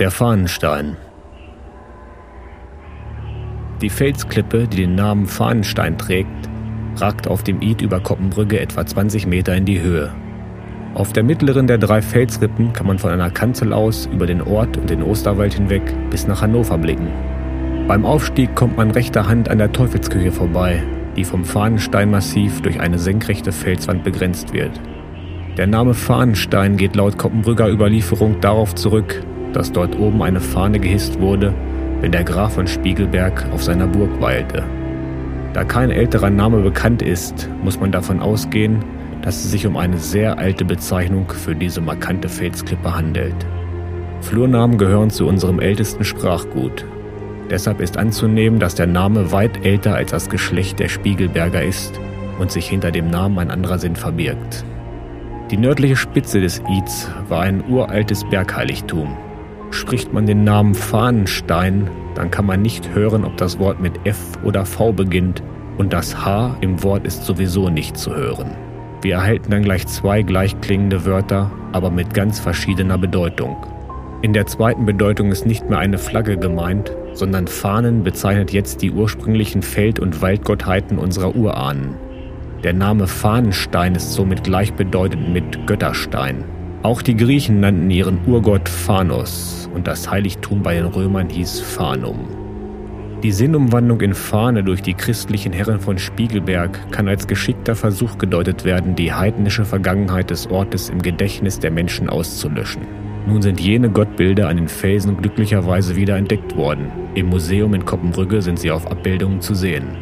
Der Fahnenstein. Die Felsklippe, die den Namen Fahnenstein trägt, ragt auf dem Id über Koppenbrügge etwa 20 Meter in die Höhe. Auf der mittleren der drei Felsrippen kann man von einer Kanzel aus über den Ort und den Osterwald hinweg bis nach Hannover blicken. Beim Aufstieg kommt man rechter Hand an der Teufelsküche vorbei, die vom Fahnensteinmassiv durch eine senkrechte Felswand begrenzt wird. Der Name Fahnenstein geht laut Koppenbrügger Überlieferung darauf zurück, dass dort oben eine Fahne gehisst wurde, wenn der Graf von Spiegelberg auf seiner Burg weilte. Da kein älterer Name bekannt ist, muss man davon ausgehen, dass es sich um eine sehr alte Bezeichnung für diese markante Felsklippe handelt. Flurnamen gehören zu unserem ältesten Sprachgut. Deshalb ist anzunehmen, dass der Name weit älter als das Geschlecht der Spiegelberger ist und sich hinter dem Namen ein anderer Sinn verbirgt. Die nördliche Spitze des Ids war ein uraltes Bergheiligtum. Spricht man den Namen Fahnenstein, dann kann man nicht hören, ob das Wort mit F oder V beginnt und das H im Wort ist sowieso nicht zu hören. Wir erhalten dann gleich zwei gleichklingende Wörter, aber mit ganz verschiedener Bedeutung. In der zweiten Bedeutung ist nicht mehr eine Flagge gemeint, sondern Fahnen bezeichnet jetzt die ursprünglichen Feld- und Waldgottheiten unserer Urahnen. Der Name Fahnenstein ist somit gleichbedeutend mit Götterstein. Auch die Griechen nannten ihren Urgott Phanos und das Heiligtum bei den Römern hieß Phanum. Die Sinnumwandlung in Fahne durch die christlichen Herren von Spiegelberg kann als geschickter Versuch gedeutet werden, die heidnische Vergangenheit des Ortes im Gedächtnis der Menschen auszulöschen. Nun sind jene Gottbilder an den Felsen glücklicherweise wieder entdeckt worden. Im Museum in Koppenbrügge sind sie auf Abbildungen zu sehen.